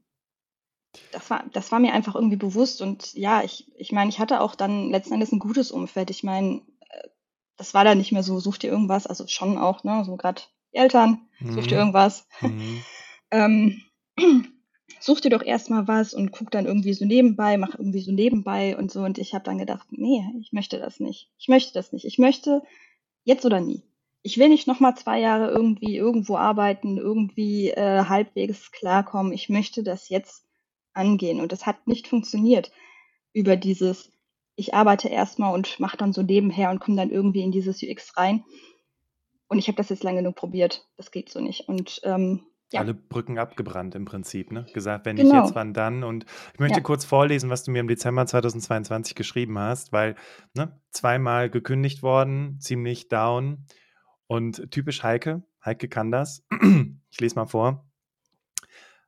Das war, das war mir einfach irgendwie bewusst. Und ja, ich, ich meine, ich hatte auch dann letzten Endes ein gutes Umfeld. Ich meine, äh, das war da nicht mehr so, such dir irgendwas, also schon auch, ne, so gerade Eltern, such dir mhm. irgendwas. Mhm. ähm, such dir doch erstmal was und guck dann irgendwie so nebenbei, mach irgendwie so nebenbei und so. Und ich habe dann gedacht, nee, ich möchte das nicht. Ich möchte das nicht. Ich möchte jetzt oder nie. Ich will nicht nochmal zwei Jahre irgendwie irgendwo arbeiten, irgendwie äh, halbwegs klarkommen. Ich möchte das jetzt angehen. Und das hat nicht funktioniert über dieses, ich arbeite erstmal und mache dann so nebenher und komme dann irgendwie in dieses UX rein. Und ich habe das jetzt lange genug probiert. Das geht so nicht. Und ähm, ja. alle Brücken abgebrannt im Prinzip, ne? Gesagt, wenn genau. nicht jetzt, wann dann? Und ich möchte ja. kurz vorlesen, was du mir im Dezember 2022 geschrieben hast, weil ne, zweimal gekündigt worden, ziemlich down und typisch Heike. Heike kann das. Ich lese mal vor.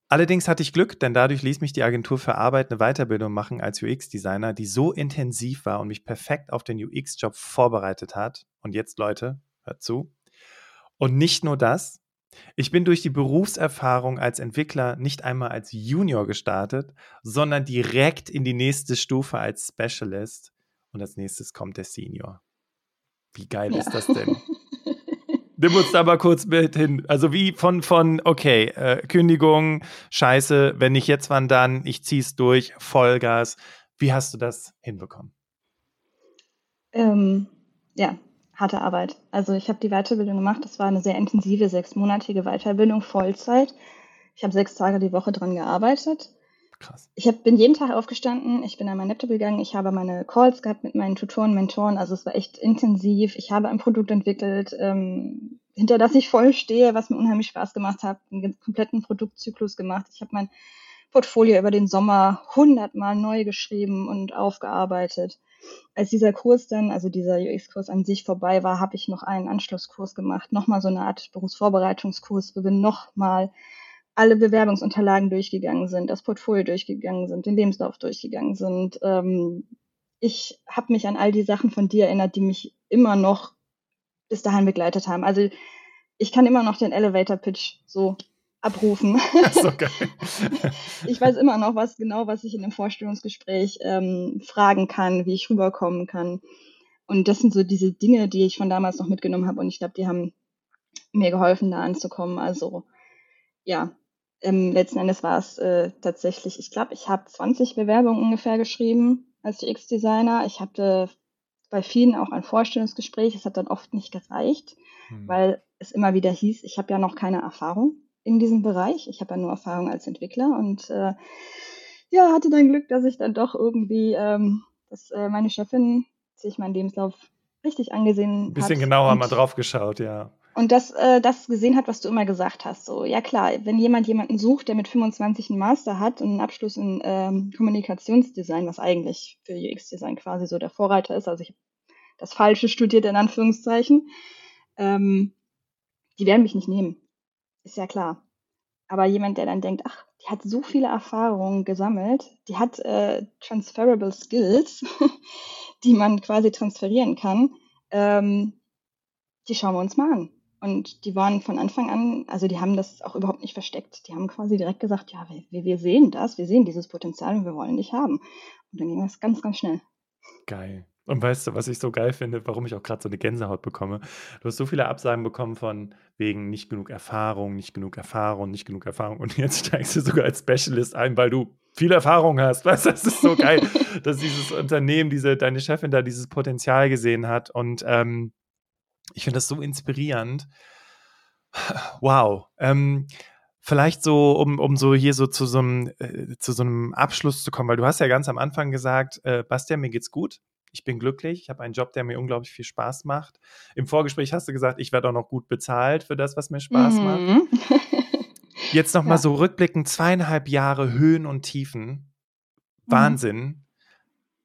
Allerdings hatte ich Glück, denn dadurch ließ mich die Agentur für Arbeit eine Weiterbildung machen als UX-Designer, die so intensiv war und mich perfekt auf den UX-Job vorbereitet hat. Und jetzt, Leute, hört zu. Und nicht nur das, ich bin durch die Berufserfahrung als Entwickler nicht einmal als Junior gestartet, sondern direkt in die nächste Stufe als Specialist. Und als nächstes kommt der Senior. Wie geil ja. ist das denn? Nimm uns da mal kurz mit hin. Also wie von, von okay, äh, Kündigung, scheiße, wenn nicht jetzt, wann dann, ich zieh's durch, Vollgas. Wie hast du das hinbekommen? Ähm, ja, harte Arbeit. Also ich habe die Weiterbildung gemacht. Das war eine sehr intensive sechsmonatige Weiterbildung, Vollzeit. Ich habe sechs Tage die Woche dran gearbeitet. Krass. Ich hab, bin jeden Tag aufgestanden, ich bin an meinen Laptop gegangen, ich habe meine Calls gehabt mit meinen Tutoren, Mentoren, also es war echt intensiv. Ich habe ein Produkt entwickelt, ähm, hinter das ich voll stehe, was mir unheimlich Spaß gemacht hat, einen kompletten Produktzyklus gemacht. Ich habe mein Portfolio über den Sommer hundertmal neu geschrieben und aufgearbeitet als dieser Kurs dann, also dieser UX-Kurs an sich vorbei war, habe ich noch einen Anschlusskurs gemacht, nochmal so eine Art Berufsvorbereitungskurs, wo wir nochmal alle Bewerbungsunterlagen durchgegangen sind, das Portfolio durchgegangen sind, den Lebenslauf durchgegangen sind. Ähm, ich habe mich an all die Sachen von dir erinnert, die mich immer noch bis dahin begleitet haben. Also ich kann immer noch den Elevator Pitch so abrufen. So ich weiß immer noch was genau, was ich in einem Vorstellungsgespräch ähm, fragen kann, wie ich rüberkommen kann. Und das sind so diese Dinge, die ich von damals noch mitgenommen habe. Und ich glaube, die haben mir geholfen, da anzukommen. Also ja, ähm, letzten Endes war es äh, tatsächlich, ich glaube, ich habe 20 Bewerbungen ungefähr geschrieben als UX-Designer. Ich hatte bei vielen auch ein Vorstellungsgespräch. Es hat dann oft nicht gereicht, hm. weil es immer wieder hieß, ich habe ja noch keine Erfahrung in diesem Bereich. Ich habe ja nur Erfahrung als Entwickler und äh, ja, hatte dann Glück, dass ich dann doch irgendwie, ähm, dass äh, meine Chefin sich meinen Lebenslauf richtig angesehen hat. Ein bisschen genauer mal drauf geschaut, ja. Und das, äh, das gesehen hat, was du immer gesagt hast. So, ja klar, wenn jemand jemanden sucht, der mit 25 einen Master hat und einen Abschluss in ähm, Kommunikationsdesign, was eigentlich für UX-Design quasi so der Vorreiter ist, also ich habe das Falsche studiert in Anführungszeichen, ähm, die werden mich nicht nehmen. Ist ja klar. Aber jemand, der dann denkt, ach, die hat so viele Erfahrungen gesammelt, die hat äh, transferable Skills, die man quasi transferieren kann, ähm, die schauen wir uns mal an. Und die waren von Anfang an, also die haben das auch überhaupt nicht versteckt. Die haben quasi direkt gesagt, ja, wir, wir sehen das, wir sehen dieses Potenzial und wir wollen dich haben. Und dann ging das ganz, ganz schnell. Geil. Und weißt du, was ich so geil finde, warum ich auch gerade so eine Gänsehaut bekomme? Du hast so viele Absagen bekommen von wegen nicht genug Erfahrung, nicht genug Erfahrung, nicht genug Erfahrung. Und jetzt steigst du sogar als Specialist ein, weil du viel Erfahrung hast. Weißt du, das ist so geil, dass dieses Unternehmen, diese, deine Chefin da dieses Potenzial gesehen hat. Und ähm, ich finde das so inspirierend. Wow. Ähm, vielleicht so, um, um so hier so zu so, einem, äh, zu so einem Abschluss zu kommen, weil du hast ja ganz am Anfang gesagt, äh, Bastian, mir geht's gut. Ich bin glücklich. Ich habe einen Job, der mir unglaublich viel Spaß macht. Im Vorgespräch hast du gesagt, ich werde auch noch gut bezahlt für das, was mir Spaß mhm. macht. Jetzt nochmal ja. so rückblickend, zweieinhalb Jahre Höhen und Tiefen. Mhm. Wahnsinn. Mhm.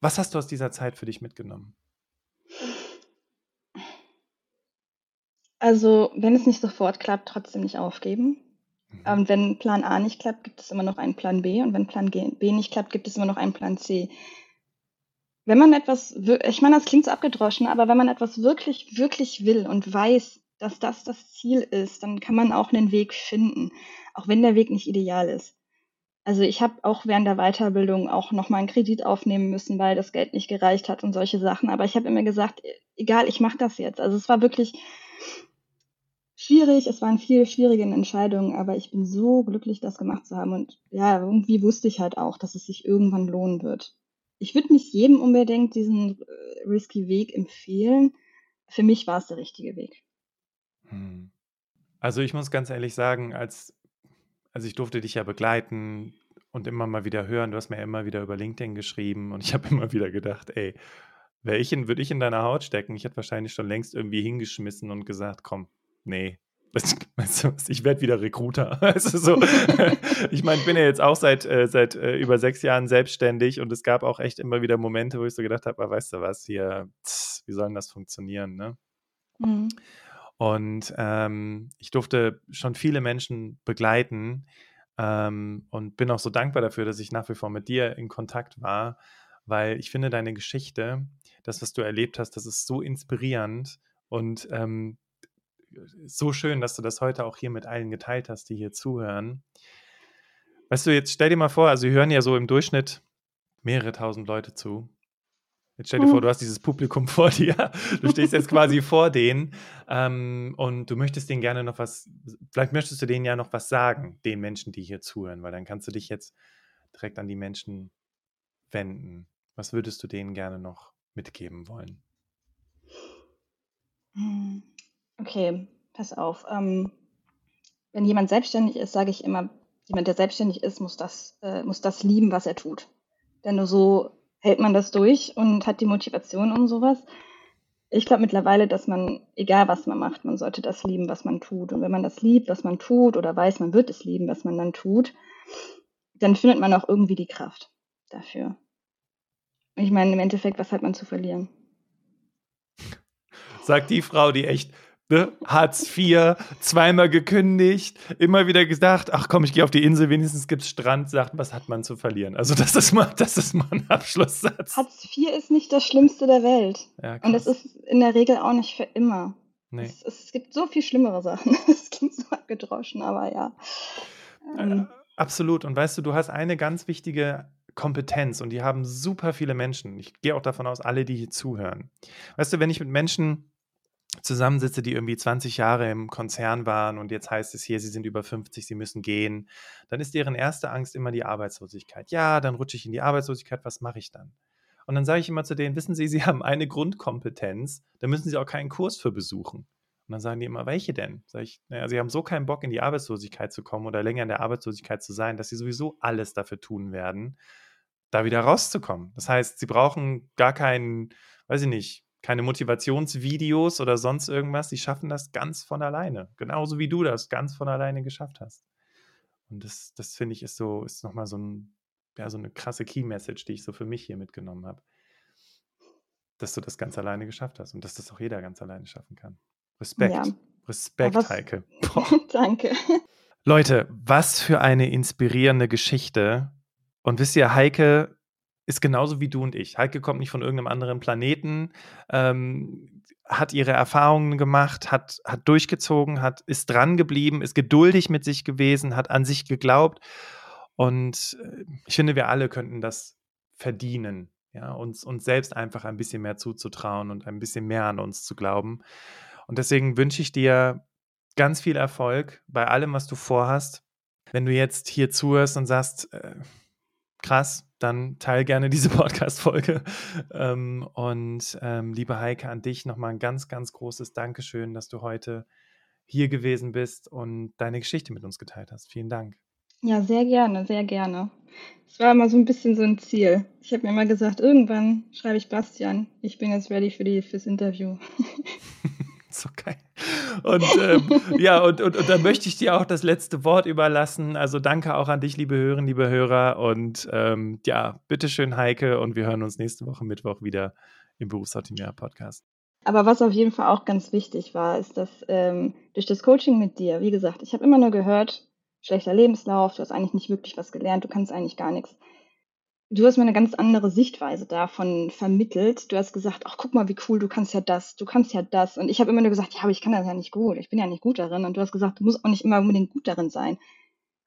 Was hast du aus dieser Zeit für dich mitgenommen? Also, wenn es nicht sofort klappt, trotzdem nicht aufgeben. Mhm. Und wenn Plan A nicht klappt, gibt es immer noch einen Plan B. Und wenn Plan B nicht klappt, gibt es immer noch einen Plan C. Wenn man etwas, ich meine, das klingt so abgedroschen, aber wenn man etwas wirklich, wirklich will und weiß, dass das das Ziel ist, dann kann man auch einen Weg finden, auch wenn der Weg nicht ideal ist. Also ich habe auch während der Weiterbildung auch nochmal einen Kredit aufnehmen müssen, weil das Geld nicht gereicht hat und solche Sachen. Aber ich habe immer gesagt, egal, ich mache das jetzt. Also es war wirklich, schwierig, es waren viele schwierige Entscheidungen, aber ich bin so glücklich, das gemacht zu haben. Und ja, irgendwie wusste ich halt auch, dass es sich irgendwann lohnen wird. Ich würde nicht jedem unbedingt diesen äh, risky Weg empfehlen. Für mich war es der richtige Weg. Hm. Also ich muss ganz ehrlich sagen, als, also ich durfte dich ja begleiten und immer mal wieder hören, du hast mir immer wieder über LinkedIn geschrieben und ich habe immer wieder gedacht, ey, wäre ich in, würde ich in deiner Haut stecken, ich hätte wahrscheinlich schon längst irgendwie hingeschmissen und gesagt, komm, nee, ich werde wieder Recruiter. Also so, ich meine, ich bin ja jetzt auch seit, äh, seit äh, über sechs Jahren selbstständig und es gab auch echt immer wieder Momente, wo ich so gedacht habe, ah, weißt du was, hier, tss, wie soll denn das funktionieren, ne? Mhm. Und ähm, ich durfte schon viele Menschen begleiten ähm, und bin auch so dankbar dafür, dass ich nach wie vor mit dir in Kontakt war, weil ich finde deine Geschichte, das, was du erlebt hast, das ist so inspirierend und ähm, so schön, dass du das heute auch hier mit allen geteilt hast, die hier zuhören. Weißt du, jetzt stell dir mal vor, also wir hören ja so im Durchschnitt mehrere tausend Leute zu. Jetzt stell dir vor, mhm. du hast dieses Publikum vor dir. Du stehst jetzt quasi vor denen ähm, und du möchtest denen gerne noch was, vielleicht möchtest du denen ja noch was sagen, den Menschen, die hier zuhören, weil dann kannst du dich jetzt direkt an die Menschen wenden. Was würdest du denen gerne noch mitgeben wollen? Hm. Okay, pass auf. Ähm, wenn jemand selbstständig ist, sage ich immer, jemand, der selbstständig ist, muss das, äh, muss das lieben, was er tut. Denn nur so hält man das durch und hat die Motivation und sowas. Ich glaube mittlerweile, dass man, egal was man macht, man sollte das lieben, was man tut. Und wenn man das liebt, was man tut, oder weiß, man wird es lieben, was man dann tut, dann findet man auch irgendwie die Kraft dafür. Ich meine, im Endeffekt, was hat man zu verlieren? Sagt die Frau, die echt Ne? Hartz IV, zweimal gekündigt, immer wieder gedacht, ach komm, ich gehe auf die Insel, wenigstens gibt es Strand, sagt, was hat man zu verlieren? Also das ist mal, das ist mal ein Abschlusssatz. Hartz IV ist nicht das Schlimmste der Welt. Ja, Und es ist in der Regel auch nicht für immer. Nee. Es, es, gibt so viel schlimmere Sachen. Es klingt so abgedroschen, aber ja. Ähm. Äh, absolut. Und weißt du, du hast eine ganz wichtige Kompetenz und die haben super viele Menschen. Ich gehe auch davon aus, alle, die hier zuhören. Weißt du, wenn ich mit Menschen zusammensitze, die irgendwie 20 Jahre im Konzern waren und jetzt heißt es hier, sie sind über 50, sie müssen gehen, dann ist deren erste Angst immer die Arbeitslosigkeit. Ja, dann rutsche ich in die Arbeitslosigkeit, was mache ich dann? Und dann sage ich immer zu denen, wissen Sie, Sie haben eine Grundkompetenz, da müssen Sie auch keinen Kurs für besuchen. Und dann sagen die immer, welche denn? Sag ich, naja, sie haben so keinen Bock, in die Arbeitslosigkeit zu kommen oder länger in der Arbeitslosigkeit zu sein, dass sie sowieso alles dafür tun werden, da wieder rauszukommen. Das heißt, sie brauchen gar keinen, weiß ich nicht, keine Motivationsvideos oder sonst irgendwas. Sie schaffen das ganz von alleine. Genauso wie du das ganz von alleine geschafft hast. Und das, das finde ich, ist so, ist nochmal so ein, ja, so eine krasse Key-Message, die ich so für mich hier mitgenommen habe. Dass du das ganz alleine geschafft hast und dass das auch jeder ganz alleine schaffen kann. Respekt. Ja. Respekt, was, Heike. Danke. Leute, was für eine inspirierende Geschichte. Und wisst ihr, Heike ist genauso wie du und ich. Heike kommt nicht von irgendeinem anderen Planeten, ähm, hat ihre Erfahrungen gemacht, hat, hat durchgezogen, hat, ist dran geblieben, ist geduldig mit sich gewesen, hat an sich geglaubt. Und äh, ich finde, wir alle könnten das verdienen, ja, uns, uns selbst einfach ein bisschen mehr zuzutrauen und ein bisschen mehr an uns zu glauben. Und deswegen wünsche ich dir ganz viel Erfolg bei allem, was du vorhast. Wenn du jetzt hier zuhörst und sagst, äh, krass, dann teil gerne diese Podcast-Folge. Ähm, und ähm, liebe Heike, an dich nochmal ein ganz, ganz großes Dankeschön, dass du heute hier gewesen bist und deine Geschichte mit uns geteilt hast. Vielen Dank. Ja, sehr gerne, sehr gerne. Es war immer so ein bisschen so ein Ziel. Ich habe mir immer gesagt, irgendwann schreibe ich Bastian, ich bin jetzt ready für die, fürs Interview. so geil. Und ähm, ja, und, und, und dann möchte ich dir auch das letzte Wort überlassen. Also danke auch an dich, liebe Hörerinnen, liebe Hörer. Und ähm, ja, bitteschön, Heike. Und wir hören uns nächste Woche Mittwoch wieder im Berufsoptimierer Podcast. Aber was auf jeden Fall auch ganz wichtig war, ist, dass ähm, durch das Coaching mit dir, wie gesagt, ich habe immer nur gehört, schlechter Lebenslauf, du hast eigentlich nicht wirklich was gelernt, du kannst eigentlich gar nichts du hast mir eine ganz andere Sichtweise davon vermittelt. Du hast gesagt, ach guck mal, wie cool, du kannst ja das, du kannst ja das. Und ich habe immer nur gesagt, ja, aber ich kann das ja nicht gut, ich bin ja nicht gut darin. Und du hast gesagt, du musst auch nicht immer unbedingt gut darin sein.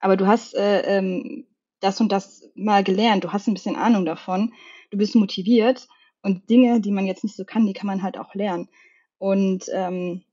Aber du hast äh, ähm, das und das mal gelernt, du hast ein bisschen Ahnung davon, du bist motiviert und Dinge, die man jetzt nicht so kann, die kann man halt auch lernen. Und ähm,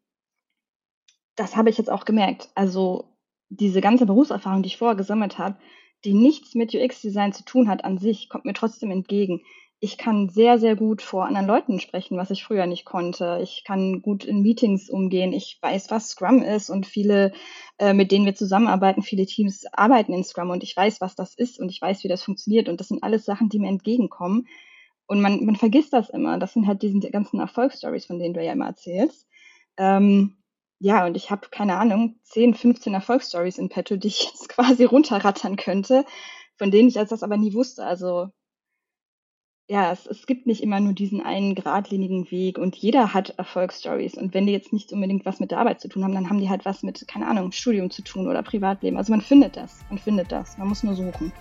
das habe ich jetzt auch gemerkt. Also diese ganze Berufserfahrung, die ich vorher gesammelt habe, die nichts mit UX-Design zu tun hat an sich, kommt mir trotzdem entgegen. Ich kann sehr, sehr gut vor anderen Leuten sprechen, was ich früher nicht konnte. Ich kann gut in Meetings umgehen. Ich weiß, was Scrum ist und viele, äh, mit denen wir zusammenarbeiten, viele Teams arbeiten in Scrum und ich weiß, was das ist und ich weiß, wie das funktioniert. Und das sind alles Sachen, die mir entgegenkommen. Und man, man vergisst das immer. Das sind halt diese ganzen Erfolgsstories, von denen du ja immer erzählst. Ähm, ja, und ich habe, keine Ahnung, 10, 15 Erfolgsstories in petto, die ich jetzt quasi runterrattern könnte, von denen ich das aber nie wusste. Also ja, es, es gibt nicht immer nur diesen einen geradlinigen Weg und jeder hat Erfolgsstories. Und wenn die jetzt nicht unbedingt was mit der Arbeit zu tun haben, dann haben die halt was mit, keine Ahnung, Studium zu tun oder Privatleben. Also man findet das, man findet das, man muss nur suchen.